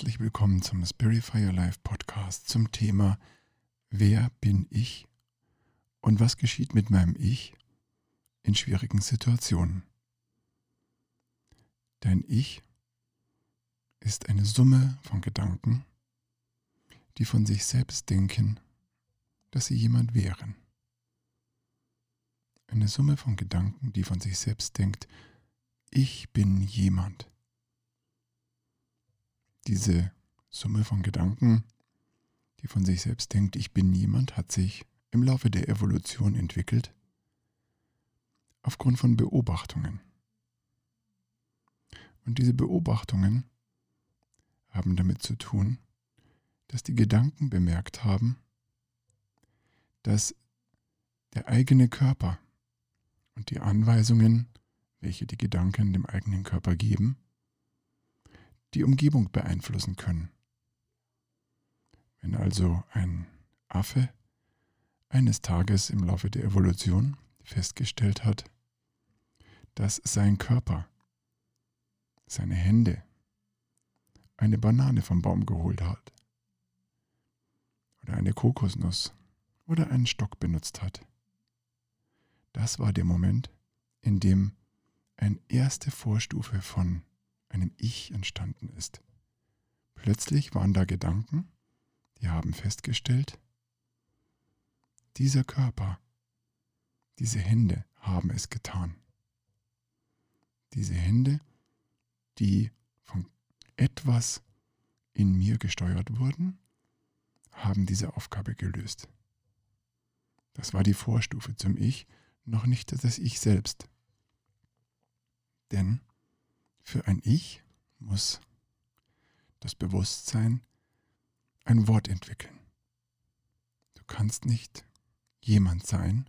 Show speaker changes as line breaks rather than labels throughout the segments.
Herzlich willkommen zum Spirify Your Life Podcast zum Thema Wer bin ich und was geschieht mit meinem Ich in schwierigen Situationen? Dein Ich ist eine Summe von Gedanken, die von sich selbst denken, dass sie jemand wären. Eine Summe von Gedanken, die von sich selbst denkt, ich bin jemand. Diese Summe von Gedanken, die von sich selbst denkt, ich bin jemand, hat sich im Laufe der Evolution entwickelt aufgrund von Beobachtungen. Und diese Beobachtungen haben damit zu tun, dass die Gedanken bemerkt haben, dass der eigene Körper und die Anweisungen, welche die Gedanken dem eigenen Körper geben, die Umgebung beeinflussen können. Wenn also ein Affe eines Tages im Laufe der Evolution festgestellt hat, dass sein Körper, seine Hände, eine Banane vom Baum geholt hat oder eine Kokosnuss oder einen Stock benutzt hat. Das war der Moment, in dem eine erste Vorstufe von einem Ich entstanden ist. Plötzlich waren da Gedanken, die haben festgestellt, dieser Körper, diese Hände haben es getan. Diese Hände, die von etwas in mir gesteuert wurden, haben diese Aufgabe gelöst. Das war die Vorstufe zum Ich, noch nicht das Ich selbst. Denn für ein Ich muss das Bewusstsein ein Wort entwickeln. Du kannst nicht jemand sein,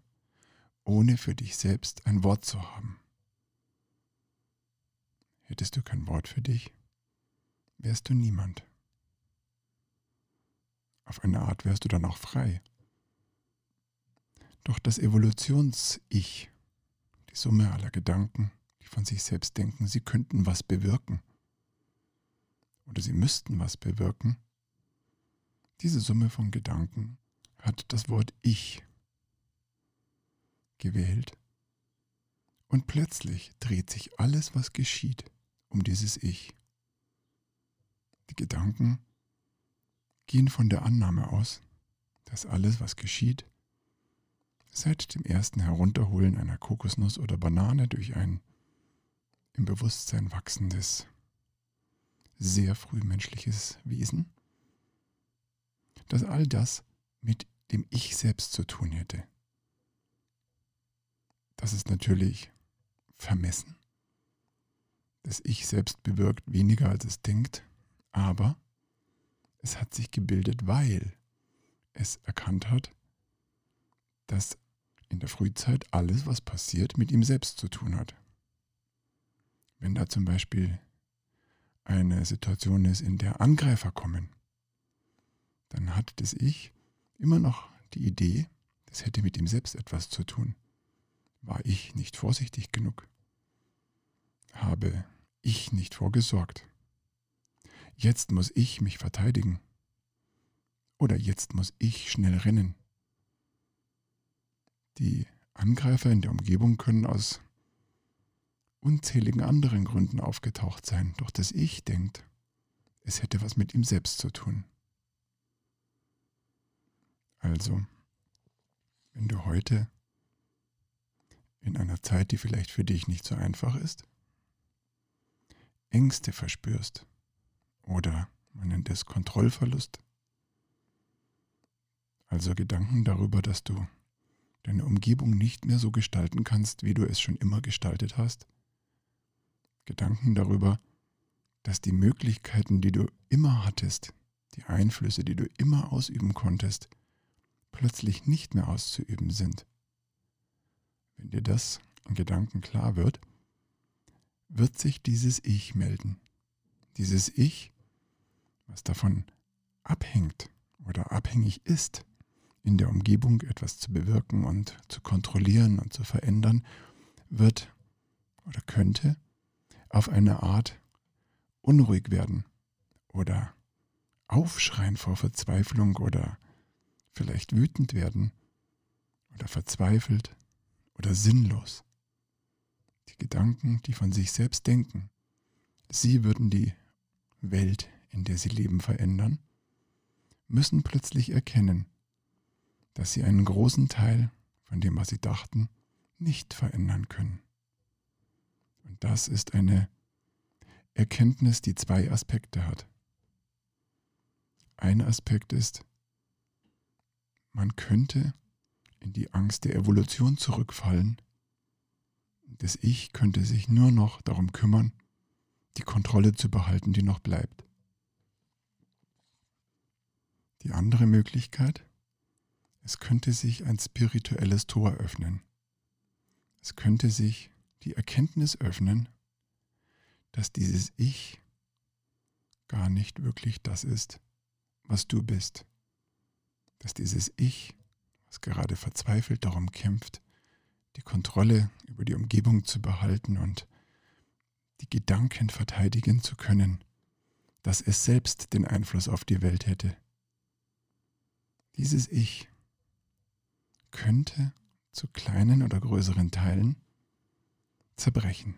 ohne für dich selbst ein Wort zu haben. Hättest du kein Wort für dich, wärst du niemand. Auf eine Art wärst du dann auch frei. Doch das Evolutions-Ich, die Summe aller Gedanken, von sich selbst denken, sie könnten was bewirken. Oder sie müssten was bewirken, diese Summe von Gedanken hat das Wort Ich gewählt. Und plötzlich dreht sich alles, was geschieht, um dieses Ich. Die Gedanken gehen von der Annahme aus, dass alles, was geschieht, seit dem ersten Herunterholen einer Kokosnuss oder Banane durch ein im Bewusstsein wachsendes, sehr frühmenschliches Wesen, dass all das mit dem Ich selbst zu tun hätte. Das ist natürlich vermessen das Ich selbst bewirkt weniger, als es denkt, aber es hat sich gebildet, weil es erkannt hat, dass in der Frühzeit alles, was passiert, mit ihm selbst zu tun hat. Wenn da zum Beispiel eine Situation ist, in der Angreifer kommen, dann hat das Ich immer noch die Idee, das hätte mit ihm selbst etwas zu tun. War ich nicht vorsichtig genug? habe ich nicht vorgesorgt. Jetzt muss ich mich verteidigen. Oder jetzt muss ich schnell rennen. Die Angreifer in der Umgebung können aus unzähligen anderen Gründen aufgetaucht sein, doch das Ich denkt, es hätte was mit ihm selbst zu tun. Also, wenn du heute in einer Zeit, die vielleicht für dich nicht so einfach ist, Ängste verspürst oder man nennt es Kontrollverlust, also Gedanken darüber, dass du deine Umgebung nicht mehr so gestalten kannst, wie du es schon immer gestaltet hast, Gedanken darüber, dass die Möglichkeiten, die du immer hattest, die Einflüsse, die du immer ausüben konntest, plötzlich nicht mehr auszuüben sind. Wenn dir das in Gedanken klar wird, wird sich dieses Ich melden. Dieses Ich, was davon abhängt oder abhängig ist, in der Umgebung etwas zu bewirken und zu kontrollieren und zu verändern, wird oder könnte auf eine Art unruhig werden oder aufschreien vor Verzweiflung oder vielleicht wütend werden oder verzweifelt oder sinnlos. Die Gedanken, die von sich selbst denken, sie würden die Welt, in der sie leben, verändern, müssen plötzlich erkennen, dass sie einen großen Teil von dem, was sie dachten, nicht verändern können. Und das ist eine Erkenntnis, die zwei Aspekte hat. Ein Aspekt ist, man könnte in die Angst der Evolution zurückfallen. Das Ich könnte sich nur noch darum kümmern, die Kontrolle zu behalten, die noch bleibt. Die andere Möglichkeit, es könnte sich ein spirituelles Tor öffnen. Es könnte sich die Erkenntnis öffnen, dass dieses Ich gar nicht wirklich das ist, was du bist. Dass dieses Ich, was gerade verzweifelt darum kämpft, die Kontrolle über die Umgebung zu behalten und die Gedanken verteidigen zu können, dass es selbst den Einfluss auf die Welt hätte. Dieses Ich könnte zu kleinen oder größeren Teilen zerbrechen.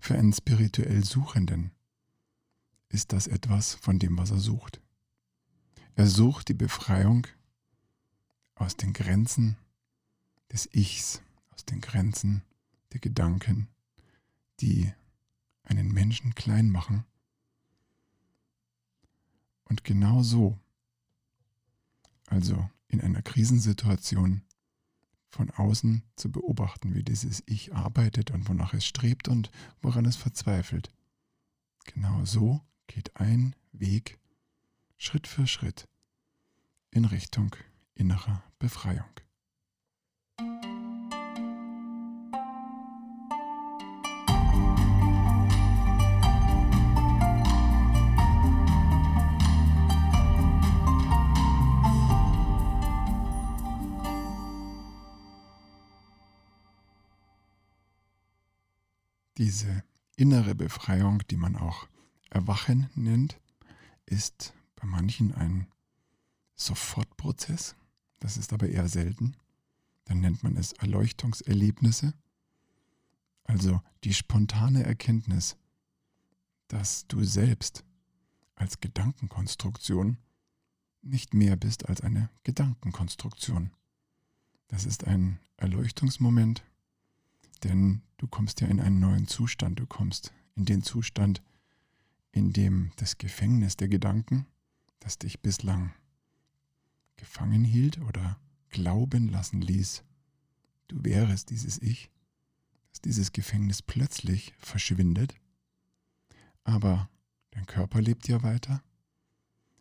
Für einen spirituell Suchenden ist das etwas von dem, was er sucht. Er sucht die Befreiung aus den Grenzen des Ichs, aus den Grenzen der Gedanken, die einen Menschen klein machen. Und genau so, also in einer Krisensituation, von außen zu beobachten, wie dieses Ich arbeitet und wonach es strebt und woran es verzweifelt. Genau so geht ein Weg Schritt für Schritt in Richtung innerer Befreiung. Diese innere Befreiung, die man auch Erwachen nennt, ist bei manchen ein Sofortprozess. Das ist aber eher selten. Dann nennt man es Erleuchtungserlebnisse. Also die spontane Erkenntnis, dass du selbst als Gedankenkonstruktion nicht mehr bist als eine Gedankenkonstruktion. Das ist ein Erleuchtungsmoment, denn du kommst ja in einen neuen Zustand. Du kommst in den Zustand, in dem das Gefängnis der Gedanken, das dich bislang gefangen hielt oder glauben lassen ließ, du wärest dieses Ich, dass dieses Gefängnis plötzlich verschwindet, aber dein Körper lebt ja weiter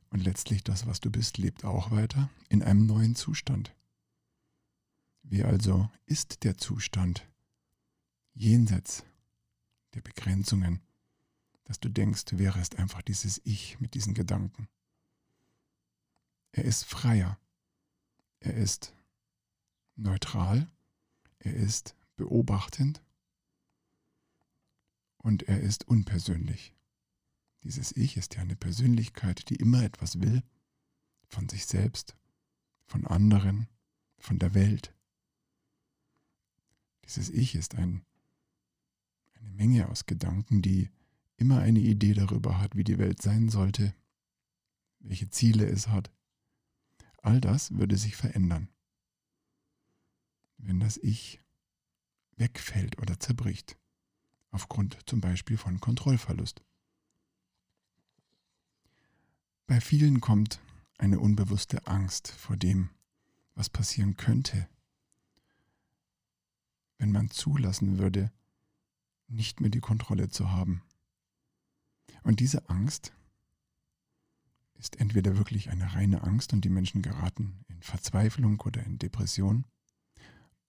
und letztlich das, was du bist, lebt auch weiter in einem neuen Zustand. Wie also ist der Zustand, jenseits der Begrenzungen, dass du denkst, du wärst einfach dieses Ich mit diesen Gedanken. Er ist freier. Er ist neutral. Er ist beobachtend. Und er ist unpersönlich. Dieses Ich ist ja eine Persönlichkeit, die immer etwas will, von sich selbst, von anderen, von der Welt. Dieses Ich ist ein eine Menge aus Gedanken, die immer eine Idee darüber hat, wie die Welt sein sollte, welche Ziele es hat. All das würde sich verändern, wenn das Ich wegfällt oder zerbricht, aufgrund zum Beispiel von Kontrollverlust. Bei vielen kommt eine unbewusste Angst vor dem, was passieren könnte, wenn man zulassen würde, nicht mehr die Kontrolle zu haben. Und diese Angst ist entweder wirklich eine reine Angst und die Menschen geraten in Verzweiflung oder in Depression,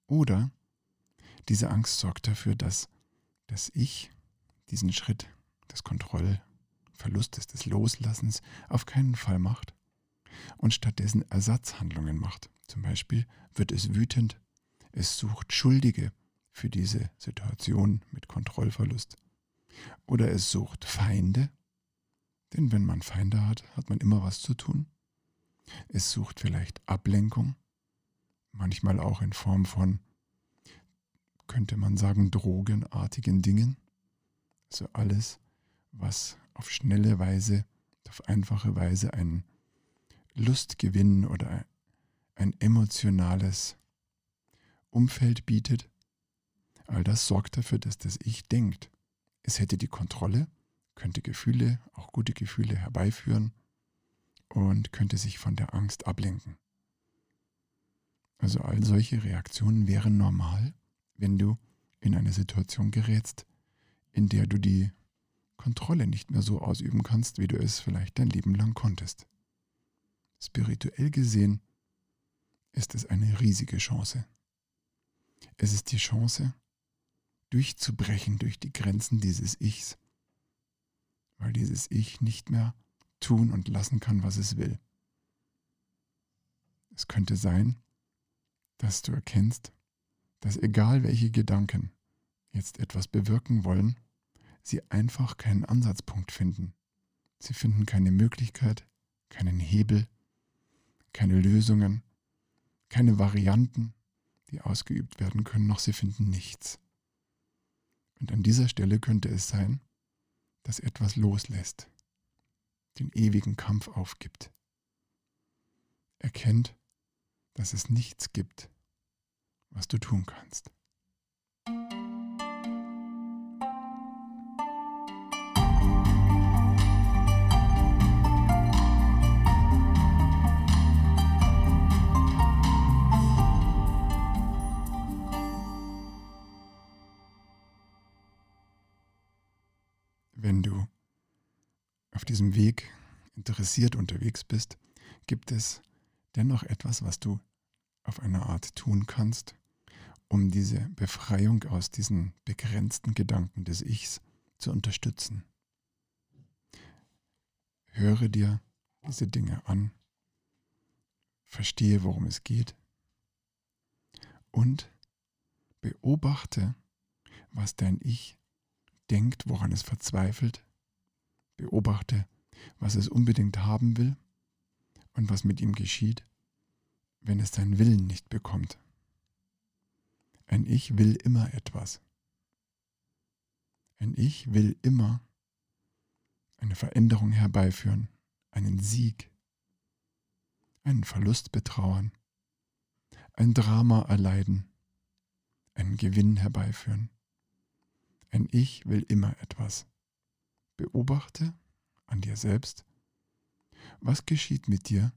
oder diese Angst sorgt dafür, dass das Ich diesen Schritt des Kontrollverlustes, des Loslassens auf keinen Fall macht und stattdessen Ersatzhandlungen macht. Zum Beispiel wird es wütend, es sucht Schuldige, für diese Situation mit Kontrollverlust. Oder es sucht Feinde, Denn wenn man Feinde hat, hat man immer was zu tun. Es sucht vielleicht Ablenkung, manchmal auch in Form von, könnte man sagen, drogenartigen Dingen. Also alles, was auf schnelle Weise, auf einfache Weise ein Lustgewinn oder ein emotionales Umfeld bietet. All das sorgt dafür, dass das Ich denkt. Es hätte die Kontrolle, könnte Gefühle, auch gute Gefühle herbeiführen und könnte sich von der Angst ablenken. Also all solche Reaktionen wären normal, wenn du in eine Situation gerätst, in der du die Kontrolle nicht mehr so ausüben kannst, wie du es vielleicht dein Leben lang konntest. Spirituell gesehen ist es eine riesige Chance. Es ist die Chance, durchzubrechen durch die Grenzen dieses Ichs, weil dieses Ich nicht mehr tun und lassen kann, was es will. Es könnte sein, dass du erkennst, dass egal welche Gedanken jetzt etwas bewirken wollen, sie einfach keinen Ansatzpunkt finden. Sie finden keine Möglichkeit, keinen Hebel, keine Lösungen, keine Varianten, die ausgeübt werden können, noch sie finden nichts. Und an dieser Stelle könnte es sein, dass etwas loslässt, den ewigen Kampf aufgibt, erkennt, dass es nichts gibt, was du tun kannst. Diesem Weg interessiert unterwegs bist, gibt es dennoch etwas, was du auf eine Art tun kannst, um diese Befreiung aus diesen begrenzten Gedanken des Ichs zu unterstützen. Höre dir diese Dinge an, verstehe, worum es geht und beobachte, was dein Ich denkt, woran es verzweifelt, beobachte, was es unbedingt haben will und was mit ihm geschieht, wenn es seinen Willen nicht bekommt. Ein Ich will immer etwas. Ein Ich will immer eine Veränderung herbeiführen, einen Sieg, einen Verlust betrauern, ein Drama erleiden, einen Gewinn herbeiführen. Ein Ich will immer etwas. Beobachte an dir selbst, was geschieht mit dir,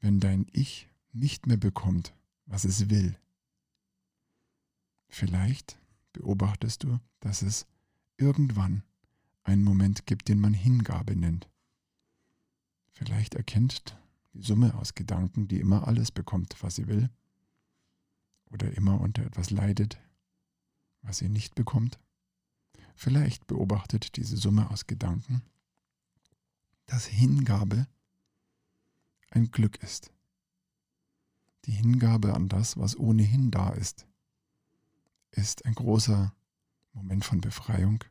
wenn dein Ich nicht mehr bekommt, was es will. Vielleicht beobachtest du, dass es irgendwann einen Moment gibt, den man Hingabe nennt. Vielleicht erkennt die Summe aus Gedanken, die immer alles bekommt, was sie will, oder immer unter etwas leidet, was sie nicht bekommt. Vielleicht beobachtet diese Summe aus Gedanken, dass Hingabe ein Glück ist. Die Hingabe an das, was ohnehin da ist, ist ein großer Moment von Befreiung.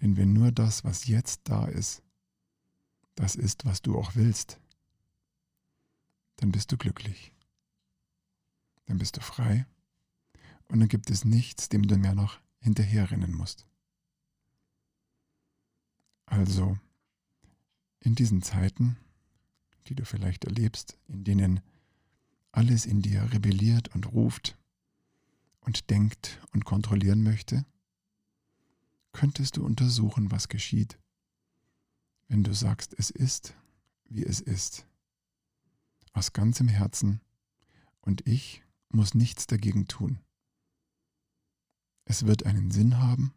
Denn wenn nur das, was jetzt da ist, das ist, was du auch willst, dann bist du glücklich. Dann bist du frei und dann gibt es nichts, dem du mehr noch hinterherrennen musst. Also, in diesen Zeiten, die du vielleicht erlebst, in denen alles in dir rebelliert und ruft und denkt und kontrollieren möchte, könntest du untersuchen, was geschieht, wenn du sagst, es ist, wie es ist, aus ganzem Herzen, und ich muss nichts dagegen tun. Es wird einen Sinn haben.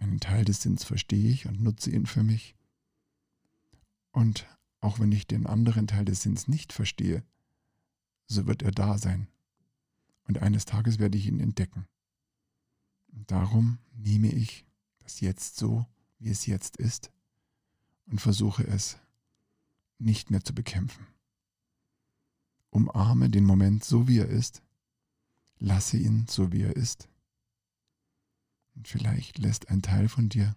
Einen Teil des Sinns verstehe ich und nutze ihn für mich. Und auch wenn ich den anderen Teil des Sinns nicht verstehe, so wird er da sein. Und eines Tages werde ich ihn entdecken. Und darum nehme ich das jetzt so, wie es jetzt ist, und versuche es nicht mehr zu bekämpfen. Umarme den Moment so, wie er ist, lasse ihn so, wie er ist und vielleicht lässt ein Teil von dir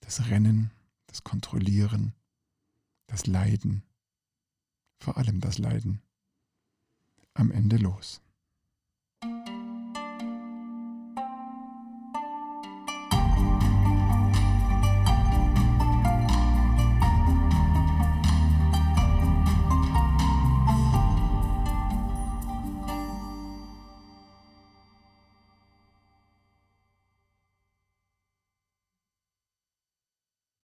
das Rennen das Kontrollieren, das Leiden, vor allem das Leiden, am Ende los.